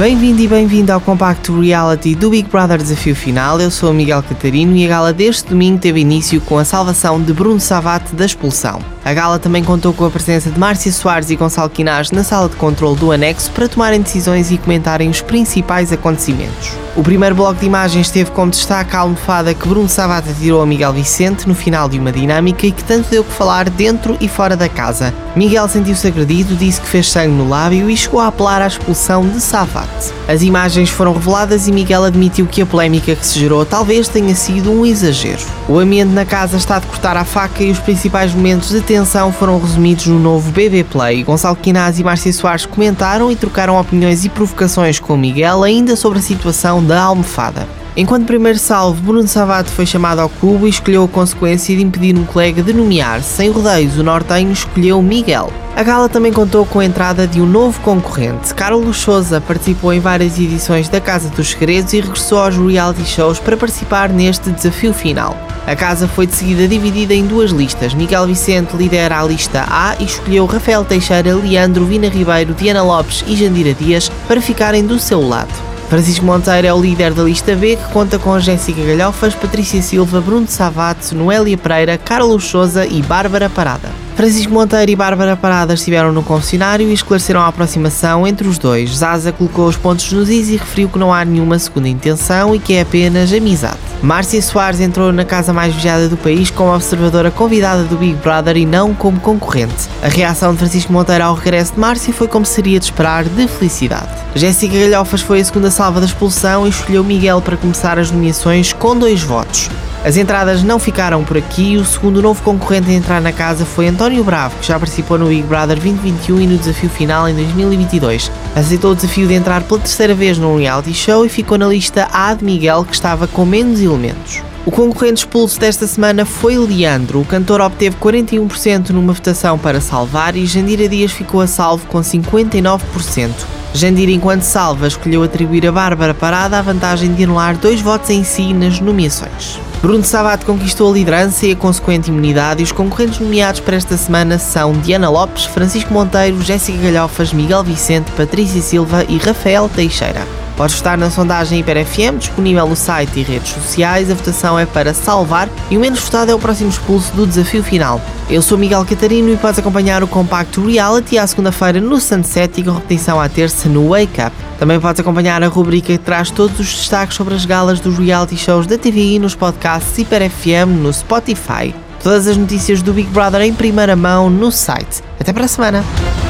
Bem-vindo e bem-vindo ao compacto reality do Big Brother Desafio Final. Eu sou o Miguel Catarino e a gala deste domingo teve início com a salvação de Bruno Savate da expulsão. A gala também contou com a presença de Márcia Soares e Gonçalo Quinás na sala de controle do anexo para tomarem decisões e comentarem os principais acontecimentos. O primeiro bloco de imagens teve como destaque a almofada que Bruno Savata tirou a Miguel Vicente no final de uma dinâmica e que tanto deu que falar dentro e fora da casa. Miguel sentiu-se agredido, disse que fez sangue no lábio e chegou a apelar à expulsão de Savate. As imagens foram reveladas e Miguel admitiu que a polémica que se gerou talvez tenha sido um exagero. O ambiente na casa está de cortar a faca e os principais momentos de tensão foram resumidos no novo BB Play. Gonçalo Quinaz e Márcia Soares comentaram e trocaram opiniões e provocações com Miguel ainda sobre a situação da almofada. Enquanto primeiro salvo, Bruno Savato foi chamado ao cubo e escolheu a consequência de impedir um colega de nomear. Sem rodeios, o nortenho escolheu Miguel. A gala também contou com a entrada de um novo concorrente. Carlos Souza participou em várias edições da Casa dos Segredos e regressou aos reality shows para participar neste desafio final. A casa foi de seguida dividida em duas listas. Miguel Vicente lidera a lista A e escolheu Rafael Teixeira, Leandro, Vina Ribeiro, Diana Lopes e Jandira Dias para ficarem do seu lado. Francisco Monteiro é o líder da lista B, que conta com Jéssica Galhofas, Patrícia Silva, Bruno Savato, Noélia Pereira, Carlos Souza e Bárbara Parada. Francisco Monteiro e Bárbara Parada estiveram no confessionário e esclareceram a aproximação entre os dois. Zaza colocou os pontos nos is e referiu que não há nenhuma segunda intenção e que é apenas amizade. Márcia Soares entrou na casa mais vigiada do país como observadora convidada do Big Brother e não como concorrente. A reação de Francisco Monteiro ao regresso de Márcia foi como seria de esperar, de felicidade. Jéssica Galhofas foi a segunda salva da expulsão e escolheu Miguel para começar as nomeações com dois votos. As entradas não ficaram por aqui. O segundo novo concorrente a entrar na casa foi António Bravo, que já participou no Big Brother 2021 e no desafio final em 2022. Aceitou o desafio de entrar pela terceira vez num reality show e ficou na lista A de Miguel, que estava com menos elementos. O concorrente expulso desta semana foi Leandro. O cantor obteve 41% numa votação para salvar e Jandira Dias ficou a salvo com 59%. Jandira, enquanto salva, escolheu atribuir a Bárbara Parada a vantagem de anular dois votos em si nas nomeações. Bruno Sabato conquistou a liderança e a consequente imunidade e os concorrentes nomeados para esta semana são Diana Lopes, Francisco Monteiro, Jéssica Galhofas, Miguel Vicente, Patrícia Silva e Rafael Teixeira. Podes votar na sondagem HiperFM, disponível no site e redes sociais. A votação é para salvar e o menos votado é o próximo expulso do desafio final. Eu sou Miguel Catarino e podes acompanhar o compacto Reality à segunda-feira no Sunset e com repetição à terça no Wake Up. Também podes acompanhar a rubrica que traz todos os destaques sobre as galas dos reality shows da TVI nos podcasts HiperFM no Spotify. Todas as notícias do Big Brother em primeira mão no site. Até para a semana!